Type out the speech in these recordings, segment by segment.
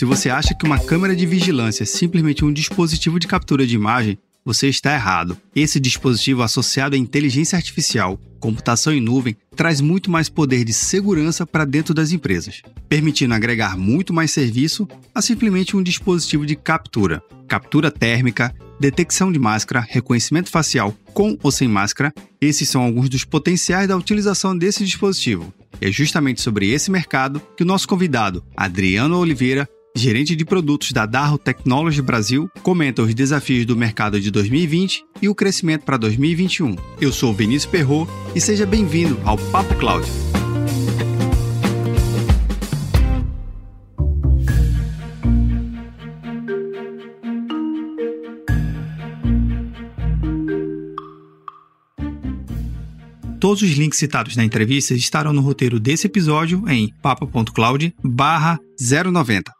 Se você acha que uma câmera de vigilância é simplesmente um dispositivo de captura de imagem, você está errado. Esse dispositivo associado à inteligência artificial, computação em nuvem, traz muito mais poder de segurança para dentro das empresas, permitindo agregar muito mais serviço a simplesmente um dispositivo de captura. Captura térmica, detecção de máscara, reconhecimento facial com ou sem máscara, esses são alguns dos potenciais da utilização desse dispositivo. É justamente sobre esse mercado que o nosso convidado, Adriano Oliveira, gerente de produtos da Darro Technology Brasil, comenta os desafios do mercado de 2020 e o crescimento para 2021. Eu sou Vinícius Perro e seja bem-vindo ao Papo Cloud. Todos os links citados na entrevista estarão no roteiro desse episódio em papo.cloud 090.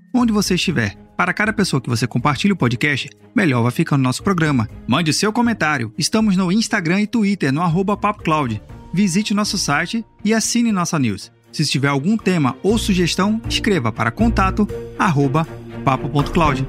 onde você estiver. Para cada pessoa que você compartilha o podcast, melhor vai ficando nosso programa. Mande seu comentário. Estamos no Instagram e Twitter, no arroba PapoCloud. Visite nosso site e assine nossa news. Se tiver algum tema ou sugestão, escreva para contato arroba papo.cloud.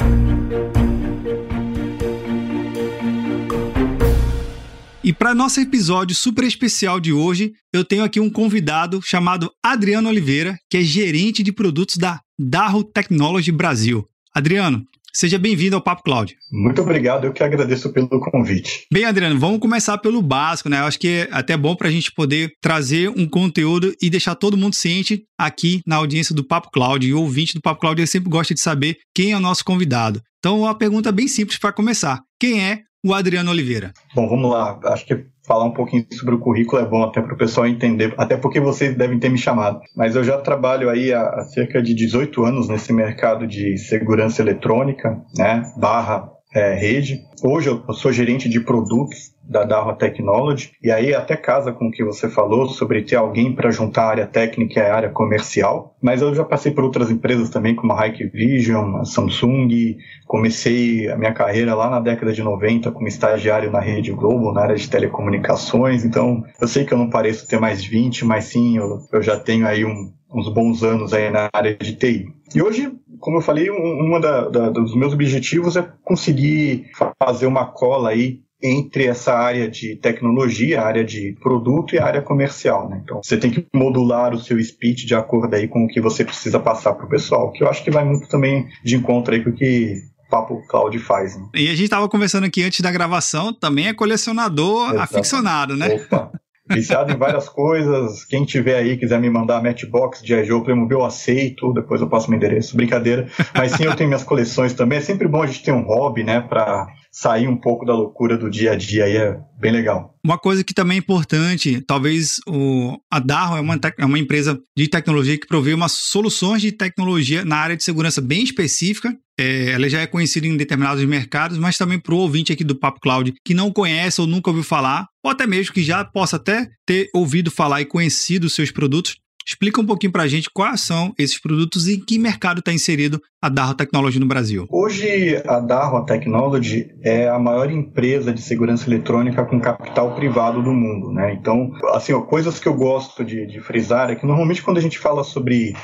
E para nosso episódio super especial de hoje, eu tenho aqui um convidado chamado Adriano Oliveira, que é gerente de produtos da Darro Technology Brasil. Adriano, Seja bem-vindo ao Papo Cloud. Muito obrigado, eu que agradeço pelo convite. Bem, Adriano, vamos começar pelo básico, né? Eu acho que é até bom para a gente poder trazer um conteúdo e deixar todo mundo ciente aqui na audiência do Papo Cloud. E o ouvinte do Papo Cloud sempre gosta de saber quem é o nosso convidado. Então, uma pergunta bem simples para começar: quem é o Adriano Oliveira? Bom, vamos lá. Acho que falar um pouquinho sobre o currículo é bom até para o pessoal entender, até porque vocês devem ter me chamado. Mas eu já trabalho aí há, cerca de 18 anos nesse mercado de segurança eletrônica, né, barra é, rede. Hoje eu sou gerente de produtos da Darwa Technology, e aí até casa com o que você falou sobre ter alguém para juntar a área técnica e a área comercial, mas eu já passei por outras empresas também, como a Hikvision, a Samsung, comecei a minha carreira lá na década de 90 como estagiário na Rede Globo, na área de telecomunicações, então eu sei que eu não pareço ter mais 20, mas sim, eu, eu já tenho aí um, uns bons anos aí na área de TI. E hoje como eu falei, um da, da, dos meus objetivos é conseguir fazer uma cola aí entre essa área de tecnologia, a área de produto e a área comercial. Né? Então, você tem que modular o seu speech de acordo aí com o que você precisa passar para o pessoal, que eu acho que vai muito também de encontro aí com o que Papo Cloud faz. Né? E a gente estava conversando aqui antes da gravação, também é colecionador Exato. aficionado, né? Opa. Viciado em várias coisas. Quem tiver aí, quiser me mandar Matchbox de iJoe Playmobil, eu aceito. Depois eu passo meu endereço. Brincadeira. Mas sim, eu tenho minhas coleções também. É sempre bom a gente ter um hobby, né? Pra sair um pouco da loucura do dia a dia aí é bem legal. Uma coisa que também é importante, talvez o, a Darro é uma, é uma empresa de tecnologia que provê umas soluções de tecnologia na área de segurança bem específica. É, ela já é conhecida em determinados mercados, mas também para o ouvinte aqui do Papo Cloud que não conhece ou nunca ouviu falar, ou até mesmo que já possa até ter ouvido falar e conhecido seus produtos, Explica um pouquinho para a gente quais são esses produtos e em que mercado está inserido a Darro Technology no Brasil. Hoje, a Darro Technology é a maior empresa de segurança eletrônica com capital privado do mundo. Né? Então, assim, ó, coisas que eu gosto de, de frisar é que normalmente quando a gente fala sobre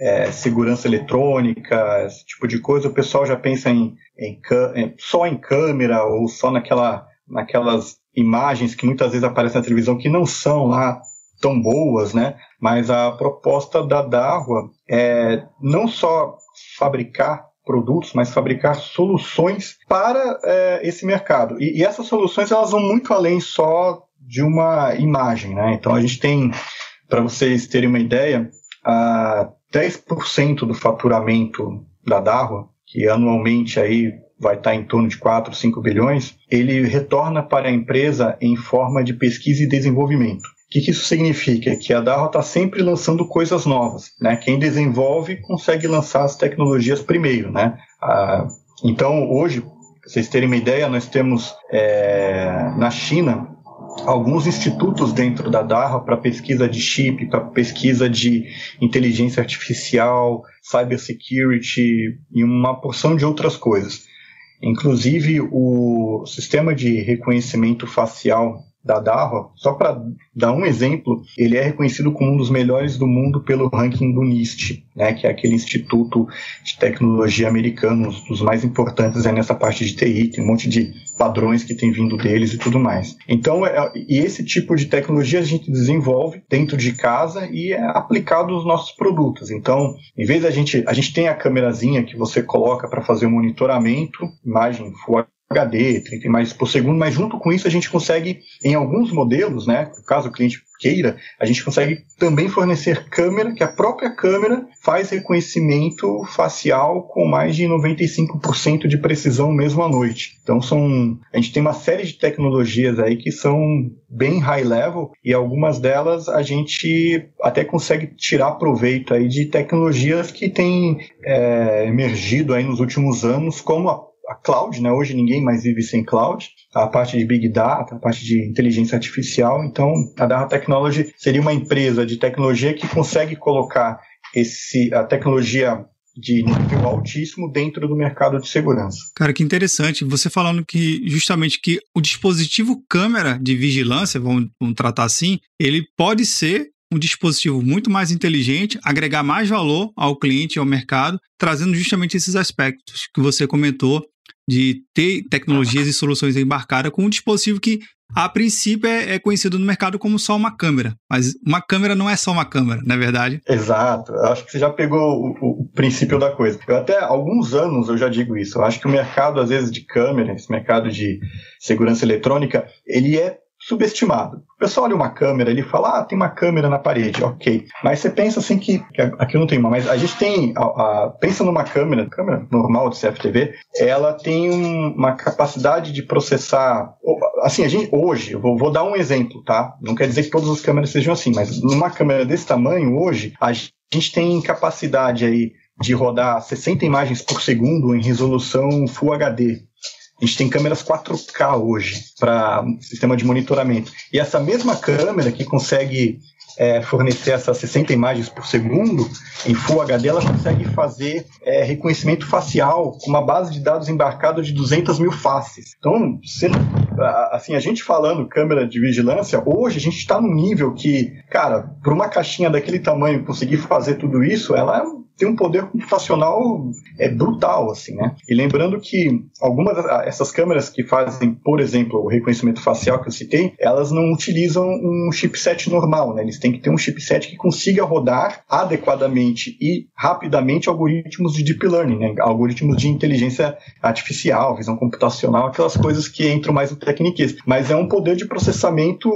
é, segurança eletrônica, esse tipo de coisa, o pessoal já pensa em, em, em, só em câmera ou só naquela, naquelas imagens que muitas vezes aparecem na televisão que não são lá tão boas, né? Mas a proposta da Darwa é não só fabricar produtos, mas fabricar soluções para é, esse mercado. E, e, essas soluções elas vão muito além só de uma imagem, né? Então a gente tem, para vocês terem uma ideia, a 10% do faturamento da Darwa, que anualmente aí vai estar em torno de 4, 5 bilhões, ele retorna para a empresa em forma de pesquisa e desenvolvimento. O que, que, isso significa? Que a Darro está sempre lançando coisas novas. Né? Quem desenvolve consegue lançar as tecnologias primeiro. Né? Ah, então, hoje, para vocês terem uma ideia, nós temos é, na China alguns institutos dentro da DARPA para pesquisa de chip, para pesquisa de inteligência artificial, cybersecurity e uma porção de outras coisas. Inclusive, o sistema de reconhecimento facial da Darwa, só para dar um exemplo, ele é reconhecido como um dos melhores do mundo pelo ranking do NIST, né, que é aquele instituto de tecnologia americano, um dos mais importantes é nessa parte de TI, tem um monte de padrões que tem vindo deles e tudo mais. Então, é, e esse tipo de tecnologia a gente desenvolve dentro de casa e é aplicado nos nossos produtos. Então, em vez da gente, a gente tem a câmerazinha que você coloca para fazer o monitoramento, imagem Full HD, 30 imagens por segundo, mas junto com isso a gente consegue, em alguns modelos, né, caso o cliente queira, a gente consegue também fornecer câmera, que a própria câmera faz reconhecimento facial com mais de 95% de precisão mesmo à noite. Então são, a gente tem uma série de tecnologias aí que são bem high level e algumas delas a gente até consegue tirar proveito aí de tecnologias que têm é, emergido aí nos últimos anos, como a a cloud, né? Hoje ninguém mais vive sem cloud. A parte de big data, a parte de inteligência artificial. Então, a Data Technology seria uma empresa de tecnologia que consegue colocar esse a tecnologia de nível altíssimo dentro do mercado de segurança. Cara, que interessante. Você falando que justamente que o dispositivo câmera de vigilância, vamos, vamos tratar assim, ele pode ser um dispositivo muito mais inteligente, agregar mais valor ao cliente e ao mercado, trazendo justamente esses aspectos que você comentou de ter tecnologias e soluções embarcadas com um dispositivo que, a princípio, é, é, conhecido no mercado como só uma câmera. Mas uma câmera não é só uma câmera, não é verdade? Exato. Eu acho que você já pegou o, o, princípio da coisa. Eu até alguns anos eu já digo isso. Eu acho que o mercado, às vezes, de câmera, esse mercado de segurança eletrônica, ele é subestimado. O pessoal olha uma câmera, ele fala, ah, tem uma câmera na parede, ok. Mas você pensa assim que, que aqui não tem uma, mas a gente tem, a, a, pensa numa câmera, câmera normal de CFTV, ela tem um, uma capacidade de processar, assim, a gente, hoje, eu vou, vou, dar um exemplo, tá? Não quer dizer que todas as câmeras sejam assim, mas numa câmera desse tamanho, hoje, a gente tem capacidade aí de rodar 60 imagens por segundo em resolução Full HD. A gente tem câmeras 4K hoje para sistema de monitoramento. E essa mesma câmera que consegue é, fornecer essas 60 imagens por segundo em Full HD, ela consegue fazer é, reconhecimento facial com uma base de dados embarcada de 200 mil faces. Então, você, assim, a gente falando câmera de vigilância, hoje a gente está num nível que, cara, para uma caixinha daquele tamanho conseguir fazer tudo isso, ela é tem um poder computacional é brutal, assim, né? E lembrando que algumas essas câmeras que fazem, por exemplo, o reconhecimento facial que eu citei, elas não utilizam um chipset normal, né? Eles têm que ter um chipset que consiga rodar adequadamente e rapidamente algoritmos de deep learning, né? Algoritmos de inteligência artificial, visão computacional, aquelas coisas que entram mais no tecniquez. Mas é um poder de processamento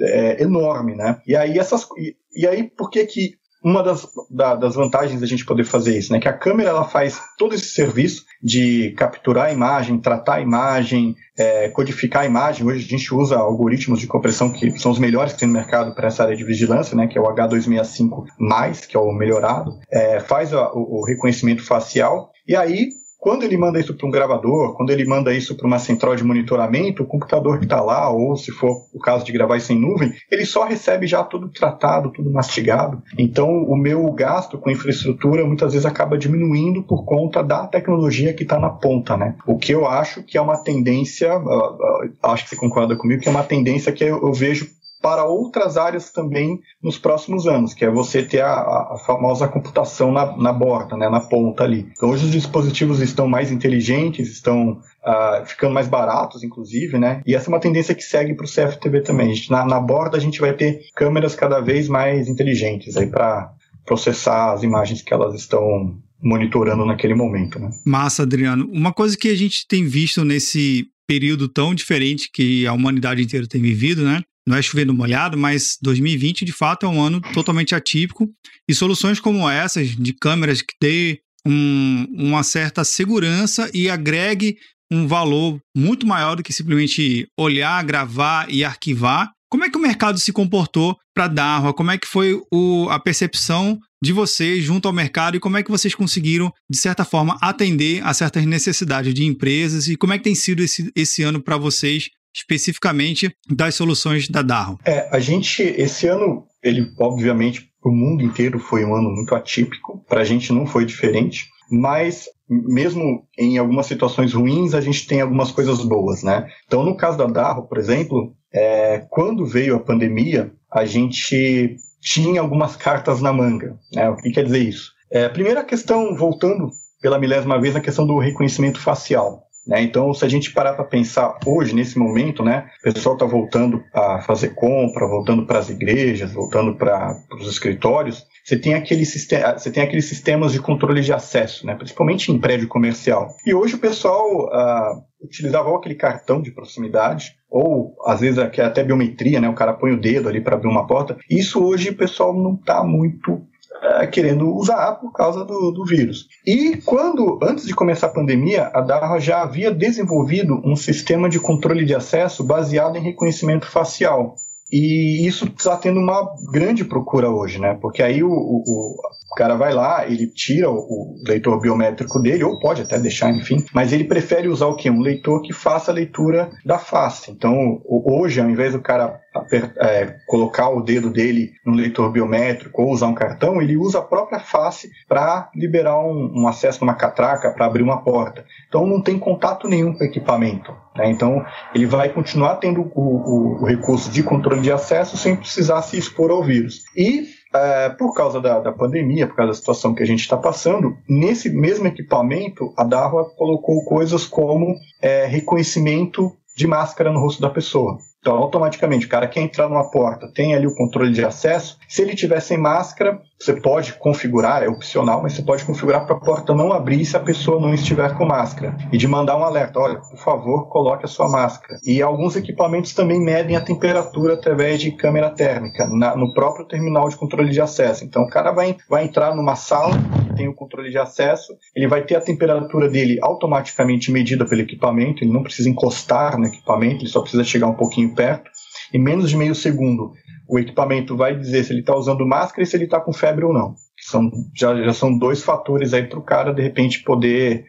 é, enorme, né? E aí essas e aí por que que uma das, da, das vantagens da gente poder fazer isso, né? Que a câmera ela faz todo esse serviço de capturar a imagem, tratar a imagem, é, codificar a imagem. Hoje a gente usa algoritmos de compressão que são os melhores que tem no mercado para essa área de vigilância, né? Que é o H265+, que é o melhorado. É, faz a, o, o reconhecimento facial e aí quando ele manda isso para um gravador, quando ele manda isso para uma central de monitoramento, o computador que está lá, ou se for o caso de gravar isso em nuvem, ele só recebe já tudo tratado, tudo mastigado. Então, o meu gasto com infraestrutura muitas vezes acaba diminuindo por conta da tecnologia que está na ponta, né? O que eu acho que é uma tendência, uh, uh, acho que você concorda comigo, que é uma tendência que eu vejo para outras áreas também nos próximos anos, que é você ter a, a famosa computação na, na, borda, né, na ponta ali. Então hoje os dispositivos estão mais inteligentes, estão uh, ficando mais baratos, inclusive, né? E essa é uma tendência que segue para o CFTV também. Gente, na, na borda a gente vai ter câmeras cada vez mais inteligentes aí para processar as imagens que elas estão monitorando naquele momento, né? Massa, Adriano. Uma coisa que a gente tem visto nesse período tão diferente que a humanidade inteira tem vivido, né? Não é chovendo molhado, mas 2020 de fato é um ano totalmente atípico e soluções como essas de câmeras que dê um, uma certa segurança e agregue um valor muito maior do que simplesmente olhar, gravar e arquivar. Como é que o mercado se comportou para Darwa? Como é que foi o, a percepção de vocês junto ao mercado e como é que vocês conseguiram, de certa forma, atender a certas necessidades de empresas e como é que tem sido esse, esse ano para vocês especificamente das soluções da Darro? É, a gente, esse ano, ele obviamente para o mundo inteiro foi um ano muito atípico, para a gente não foi diferente, mas mesmo em algumas situações ruins, a gente tem algumas coisas boas, né? Então, no caso da Darro, por exemplo, é, quando veio a pandemia, a gente tinha algumas cartas na manga. Né? O que quer dizer isso? É, primeira questão, voltando pela milésima vez, a questão do reconhecimento facial. Né? Então, se a gente parar para pensar hoje, nesse momento, né, o pessoal está voltando a fazer compra, voltando para as igrejas, voltando para os escritórios, você tem, aquele sistema, você tem aqueles sistemas de controle de acesso, né, principalmente em prédio comercial. E hoje o pessoal ah, utilizava aquele cartão de proximidade, ou às vezes até biometria, né, o cara põe o dedo ali para abrir uma porta. Isso hoje o pessoal não está muito é, querendo usar por causa do, do, vírus. E quando, antes de começar a pandemia, a Darra já havia desenvolvido um sistema de controle de acesso baseado em reconhecimento facial. E isso está tendo uma grande procura hoje, né? Porque aí o, o, o cara vai lá, ele tira o, leitor biométrico dele, ou pode até deixar, enfim, mas ele prefere usar o quê? Um leitor que faça a leitura da face. Então, hoje, ao invés do cara é, colocar o dedo dele no leitor biométrico ou usar um cartão, ele usa a própria face para liberar um, um acesso numa catraca, para abrir uma porta. Então, não tem contato nenhum com o equipamento. Né? Então, ele vai continuar tendo o, o, o recurso de controle de acesso sem precisar se expor ao vírus. E é, por causa da, da, pandemia, por causa da situação que a gente está passando, nesse mesmo equipamento, a Darwa colocou coisas como é, reconhecimento de máscara no rosto da pessoa. Então, automaticamente, o cara quer entrar numa porta, tem ali o controle de acesso. Se ele tiver sem máscara, você pode configurar, é opcional, mas você pode configurar para a porta não abrir se a pessoa não estiver com máscara. E de mandar um alerta: olha, por favor, coloque a sua máscara. E alguns equipamentos também medem a temperatura através de câmera térmica, na, no próprio terminal de controle de acesso. Então, o cara vai, vai entrar numa sala tem o controle de acesso, ele vai ter a temperatura dele automaticamente medida pelo equipamento, ele não precisa encostar no equipamento, ele só precisa chegar um pouquinho perto. Em menos de meio segundo, o equipamento vai dizer se ele está usando máscara e se ele está com febre ou não. São, já, já são dois fatores aí para o cara, de repente, poder.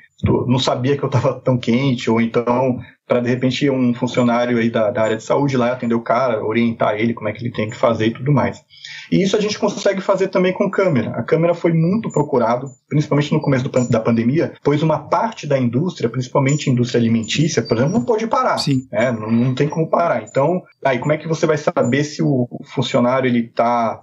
Não sabia que eu estava tão quente, ou então, para de repente um funcionário aí da, da área de saúde lá atender o cara, orientar ele como é que ele tem que fazer e tudo mais. E isso a gente consegue fazer também com câmera. A câmera foi muito procurado, principalmente no começo do, da pandemia, pois uma parte da indústria, principalmente a indústria alimentícia, por exemplo, não pode parar. Sim. Né? Não, não tem como parar. Então, aí como é que você vai saber se o funcionário ele está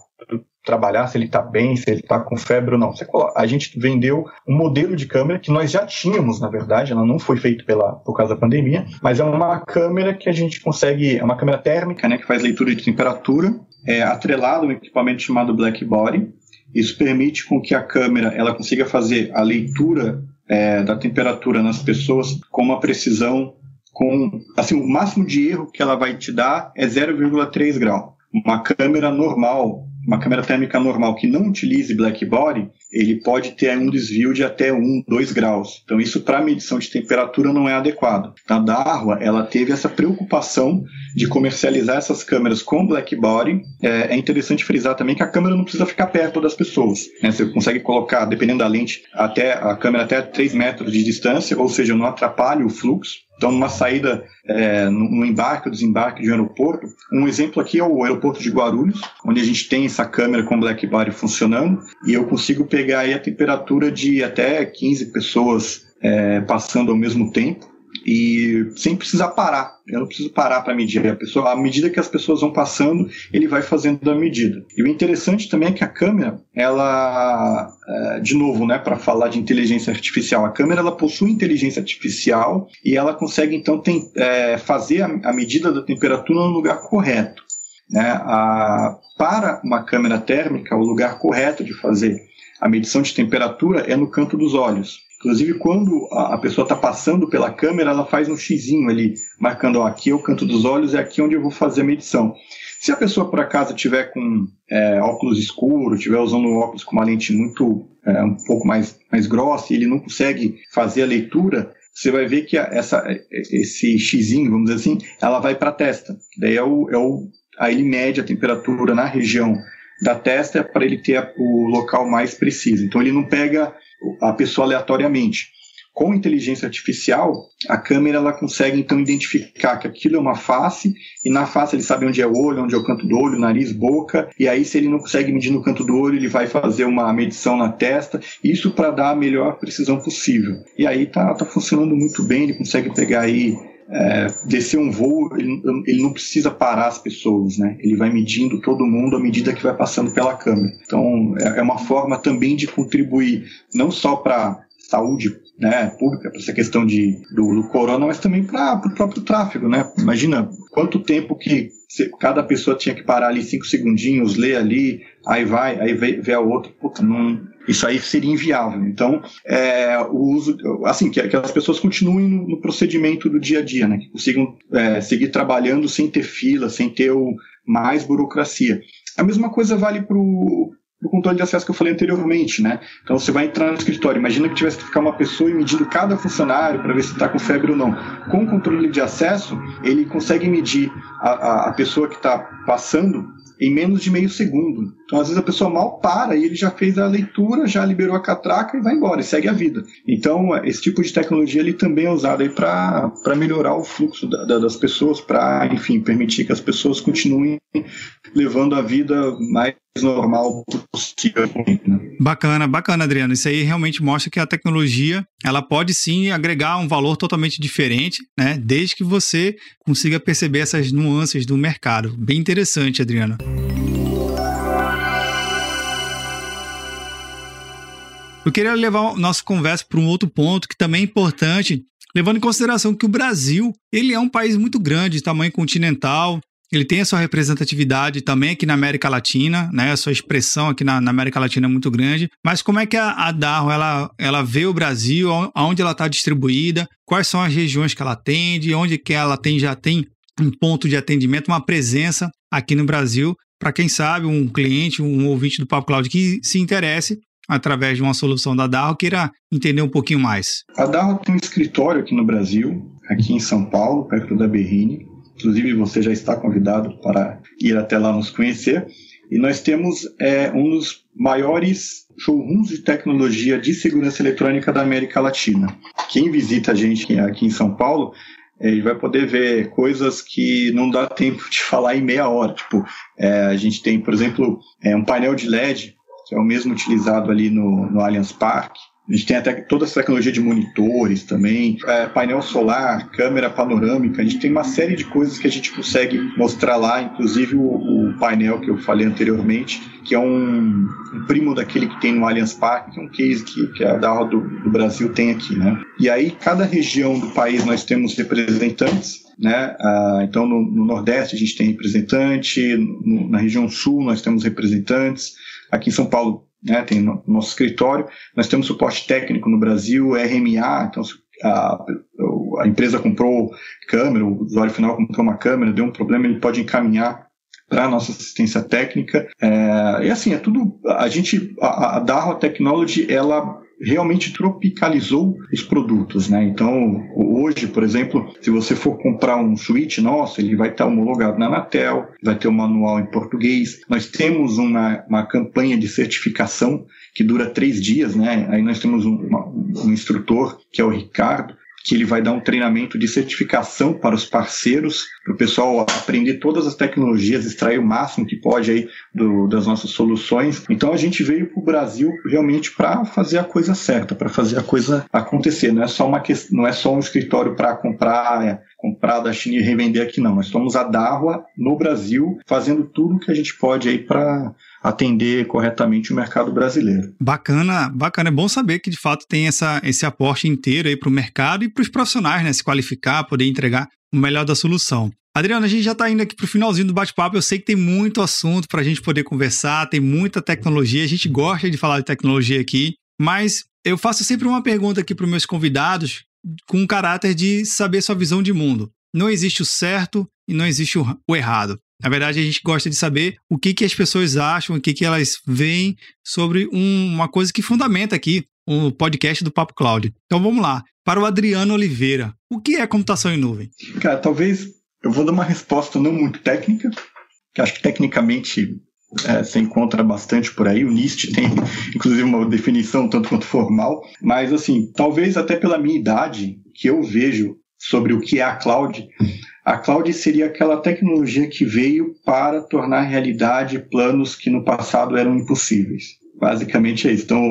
trabalhar, se ele está bem, se ele está com febre ou não. a gente vendeu um modelo de câmera que nós já tínhamos, na verdade, ela não foi feita pela, por causa da pandemia, mas é uma câmera que a gente consegue, é uma câmera térmica, né, que faz leitura de temperatura, é atrelado a um equipamento chamado Black Body. Isso permite com que a câmera ela consiga fazer a leitura é, da temperatura nas pessoas com uma precisão com assim o máximo de erro que ela vai te dar é 0,3 grau. Uma câmera normal uma câmera térmica normal que não utilize black body, ele pode ter um desvio de até 1, 2 graus. Então isso para medição de temperatura não é adequado. A Darwa, ela teve essa preocupação de comercializar essas câmeras com black body. É, é interessante frisar também que a câmera não precisa ficar perto das pessoas. Né? Você consegue colocar, dependendo da lente, até a câmera até 3 metros de distância, ou seja, não atrapalha o fluxo. Então, numa saída, é, no embarque ou desembarque de um aeroporto, um exemplo aqui é o aeroporto de Guarulhos, onde a gente tem essa câmera com Black Body funcionando, e eu consigo pegar aí a temperatura de até 15 pessoas é, passando ao mesmo tempo e sem precisar parar. Eu não preciso parar para medir. A pessoa, à medida que as pessoas vão passando, ele vai fazendo a medida. E o interessante também é que a câmera, ela, é, de novo, né, para falar de inteligência artificial, a câmera ela possui inteligência artificial e ela consegue então tem, é, fazer a, a, medida da temperatura no lugar correto. Né? A, para uma câmera térmica, o lugar correto de fazer a medição de temperatura é no canto dos olhos. Inclusive, quando a pessoa está passando pela câmera, ela faz um xizinho ali, marcando, ó, aqui é o canto dos olhos, é aqui onde eu vou fazer a medição. Se a pessoa, por acaso, tiver com é, óculos escuro, estiver usando óculos com uma lente muito, é, um pouco mais, mais grossa, e ele não consegue fazer a leitura, você vai ver que essa, esse xizinho, vamos dizer assim, ela vai para a testa. Daí é o, é o, aí ele mede a temperatura na região da testa para ele ter o local mais preciso. Então ele não pega a pessoa aleatoriamente. Com inteligência artificial, a câmera ela consegue então identificar que aquilo é uma face e na face ele sabe onde é o olho, onde é o canto do olho, nariz, boca. E aí se ele não consegue medir no canto do olho, ele vai fazer uma medição na testa. Isso para dar a melhor precisão possível. E aí tá, tá funcionando muito bem. Ele consegue pegar aí é, descer um voo, ele, ele, não precisa parar as pessoas, né? Ele vai medindo todo mundo à medida que vai passando pela câmera. Então, é, é uma forma também de contribuir não só para saúde né, pública, para essa questão de, do, do corona, mas também para o próprio tráfego. Né? Imagina quanto tempo que cada pessoa tinha que parar ali cinco segundinhos, ler ali, aí vai, aí vê, vê a outra, puta, não, isso aí seria inviável. Então, é, o uso, assim, que, que, as pessoas continuem no, no, procedimento do dia a dia, né, que consigam é, seguir trabalhando sem ter fila, sem ter o, mais burocracia. A mesma coisa vale para o controle de acesso que eu falei anteriormente, né? Então você vai entrar no escritório, imagina que tivesse que ficar uma pessoa medindo cada funcionário para ver se está com febre ou não. Com o controle de acesso, ele consegue medir a, a, a pessoa que está passando em menos de meio segundo. Então, às vezes, a pessoa mal para e ele já fez a leitura, já liberou a catraca e vai embora, e segue a vida. Então, esse tipo de tecnologia ele também é usado para melhorar o fluxo da, da, das pessoas, para, enfim, permitir que as pessoas continuem levando a vida mais normal possível. Né? Bacana, bacana, Adriano. Isso aí realmente mostra que a tecnologia ela pode sim agregar um valor totalmente diferente, né? Desde que você consiga perceber essas nuances do mercado. Bem interessante, Adriano. Eu queria levar nossa conversa para um outro ponto que também é importante, levando em consideração que o Brasil ele é um país muito grande, de tamanho continental, ele tem a sua representatividade também aqui na América Latina, né? A sua expressão aqui na, na América Latina é muito grande. Mas como é que a, a Darro ela, ela vê o Brasil, aonde ela está distribuída, quais são as regiões que ela atende, onde que ela tem já tem um ponto de atendimento, uma presença aqui no Brasil, para quem sabe um cliente, um ouvinte do Papo Cloud que se interesse através de uma solução da Darro queira entender um pouquinho mais. A Darro tem um escritório aqui no Brasil, aqui em São Paulo, perto da Berrine. Inclusive, você já está convidado para ir até lá nos conhecer. E nós temos é, um dos maiores showrooms de tecnologia de segurança eletrônica da América Latina. Quem visita a gente aqui em São Paulo é, ele vai poder ver coisas que não dá tempo de falar em meia hora. Tipo, é, a gente tem, por exemplo, é, um painel de LED, que é o mesmo utilizado ali no, no Allianz Parque, a gente tem até toda essa tecnologia de monitores também, é, painel solar, câmera panorâmica. A gente tem uma série de coisas que a gente consegue mostrar lá, inclusive o, o painel que eu falei anteriormente, que é um, um, primo daquele que tem no Allianz Parque, que é um case que, que a da do, do Brasil tem aqui, né? E aí, cada região do país nós temos representantes né? Ah, então, no, no, Nordeste a gente tem representante, no, na região Sul nós temos representantes, aqui em São Paulo né, tem no nosso escritório. Nós temos suporte técnico no Brasil, RMA, então a, a empresa comprou câmera, o usuário final comprou uma câmera, deu um problema, ele pode encaminhar para a nossa assistência técnica. É, e assim, é tudo. A gente, a, a Darro Technology, ela realmente tropicalizou os produtos, né? Então, hoje, por exemplo, se você for comprar um switch nosso, ele vai estar homologado na Anatel, vai ter o um manual em português. Nós temos uma, uma campanha de certificação que dura três dias, né? Aí nós temos um, um instrutor, que é o Ricardo, que ele vai dar um treinamento de certificação para os parceiros, para o pessoal aprender todas as tecnologias, extrair o máximo que pode aí do, das nossas soluções. Então a gente veio para o Brasil realmente para fazer a coisa certa, para fazer a coisa acontecer. Não é só uma não é só um escritório para comprar é, comprar da China e revender aqui não. Nós somos a Darwa no Brasil, fazendo tudo que a gente pode aí para atender corretamente o mercado brasileiro. Bacana, bacana. É bom saber que de fato tem essa, esse aporte inteiro aí para o mercado e para os profissionais, né? Se qualificar, poder entregar o melhor da solução. Adriana, a gente já está indo aqui para o finalzinho do bate-papo. Eu sei que tem muito assunto para a gente poder conversar, tem muita tecnologia. A gente gosta de falar de tecnologia aqui, mas eu faço sempre uma pergunta aqui para os meus convidados com um caráter de saber sua visão de mundo. Não existe o certo e não existe o errado. Na verdade, a gente gosta de saber o que, que as pessoas acham, o que, que elas veem sobre um, uma coisa que fundamenta aqui o podcast do Papo Cloud. Então vamos lá. Para o Adriano Oliveira, o que é computação em nuvem? Cara, talvez eu vou dar uma resposta não muito técnica, que acho que tecnicamente é, você encontra bastante por aí. O NIST tem, inclusive, uma definição tanto quanto formal. Mas, assim, talvez até pela minha idade, que eu vejo sobre o que é a cloud, a cloud seria aquela tecnologia que veio para tornar realidade planos que no passado eram impossíveis. Basicamente é isso. Então,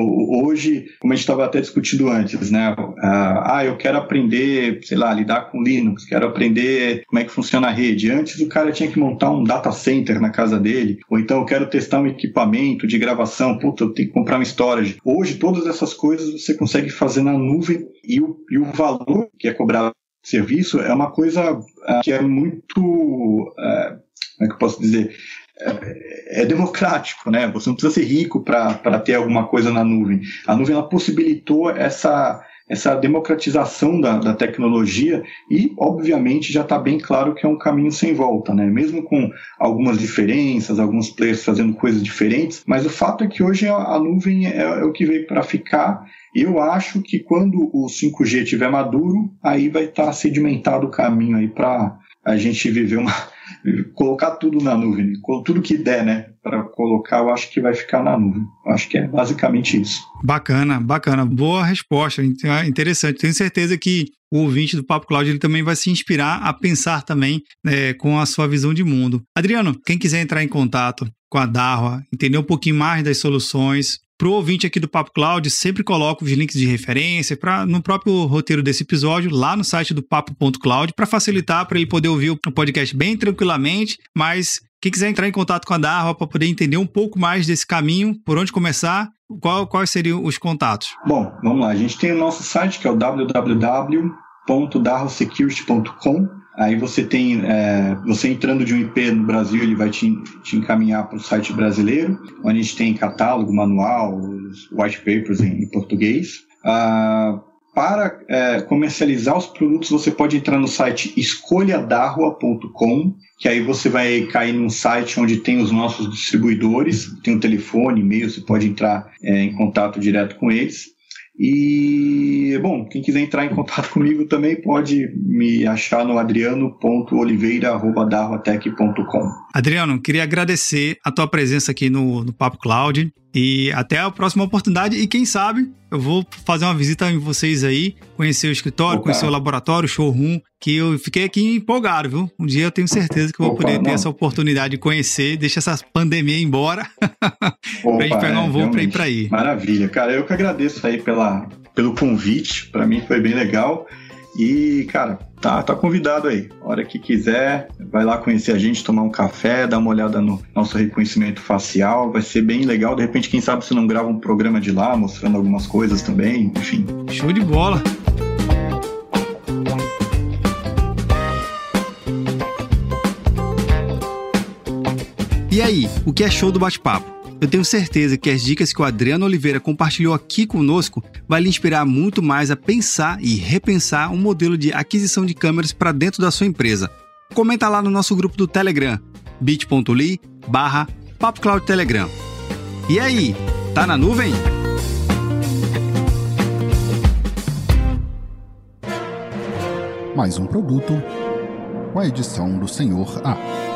hoje, como a gente estava até discutindo antes, né? Ah, eu quero aprender, sei lá, lidar com Linux, quero aprender como é que funciona a rede. Antes, o cara tinha que montar um data center na casa dele, ou então eu quero testar um equipamento de gravação, puta, eu tenho que comprar um storage. Hoje, todas essas coisas você consegue fazer na nuvem e o, e o valor que é cobrado serviço é uma coisa ah, que é muito. Ah, como é que eu posso dizer? é, é democrático, né? Você não precisa ser rico para ter alguma coisa na nuvem. A nuvem ela possibilitou essa, essa democratização da, da tecnologia e, obviamente, já está bem claro que é um caminho sem volta, né? Mesmo com algumas diferenças, alguns players fazendo coisas diferentes, mas o fato é que hoje a, a nuvem é, é o que veio para ficar. Eu acho que quando o 5G estiver maduro, aí vai estar tá sedimentado o caminho aí para a gente viver uma colocar tudo na nuvem, tudo que der, né, para colocar, eu acho que vai ficar na nuvem. Eu acho que é basicamente isso. Bacana, bacana, boa resposta, interessante. Tenho certeza que o ouvinte do Papo Cloud ele também vai se inspirar a pensar também é, com a sua visão de mundo. Adriano, quem quiser entrar em contato com a Darwa, entender um pouquinho mais das soluções, para o ouvinte aqui do Papo Cloud, sempre coloco os links de referência pra, no próprio roteiro desse episódio, lá no site do Papo.cloud, para facilitar para ele poder ouvir o podcast bem tranquilamente. Mas quem quiser entrar em contato com a Darwa para poder entender um pouco mais desse caminho, por onde começar, qual, quais seriam os contatos? Bom, vamos lá. A gente tem o nosso site que é o www.darrosecurity.com Aí você tem, é, você entrando de um IP no Brasil, ele vai te, te encaminhar para o site brasileiro, onde a gente tem catálogo, manual, white papers em, em português. Ah, para é, comercializar os produtos, você pode entrar no site escolhadarrua.com, que aí você vai cair num site onde tem os nossos distribuidores, tem um telefone, e-mail, você pode entrar é, em contato direto com eles. E, bom, quem quiser entrar em contato comigo também pode me achar no adriano.oliveira.darwatec.com. Adriano, queria agradecer a tua presença aqui no, no Papo Cloud. E até a próxima oportunidade. E quem sabe eu vou fazer uma visita em vocês aí, conhecer o escritório, Opa. conhecer o laboratório, o showroom, que eu fiquei aqui empolgado, viu? Um dia eu tenho certeza que eu vou Opa, poder ter essa oportunidade de conhecer, deixa essa pandemia embora, Opa, pra gente pegar um é, voo pra ir pra aí. Maravilha, cara. Eu que agradeço aí pela, pelo convite. Para mim foi bem legal. E, cara, tá, tá convidado aí. Hora que quiser, vai lá conhecer a gente, tomar um café, dar uma olhada no nosso reconhecimento facial. Vai ser bem legal. De repente, quem sabe você não grava um programa de lá, mostrando algumas coisas também, enfim. Show de bola! E aí, o que achou do bate-papo? Eu tenho certeza que as dicas que o Adriano Oliveira compartilhou aqui conosco vai lhe inspirar muito mais a pensar e repensar um modelo de aquisição de câmeras para dentro da sua empresa. Comenta lá no nosso grupo do Telegram, bit.ly barra Telegram. E aí, tá na nuvem? Mais um produto com a edição do Senhor A.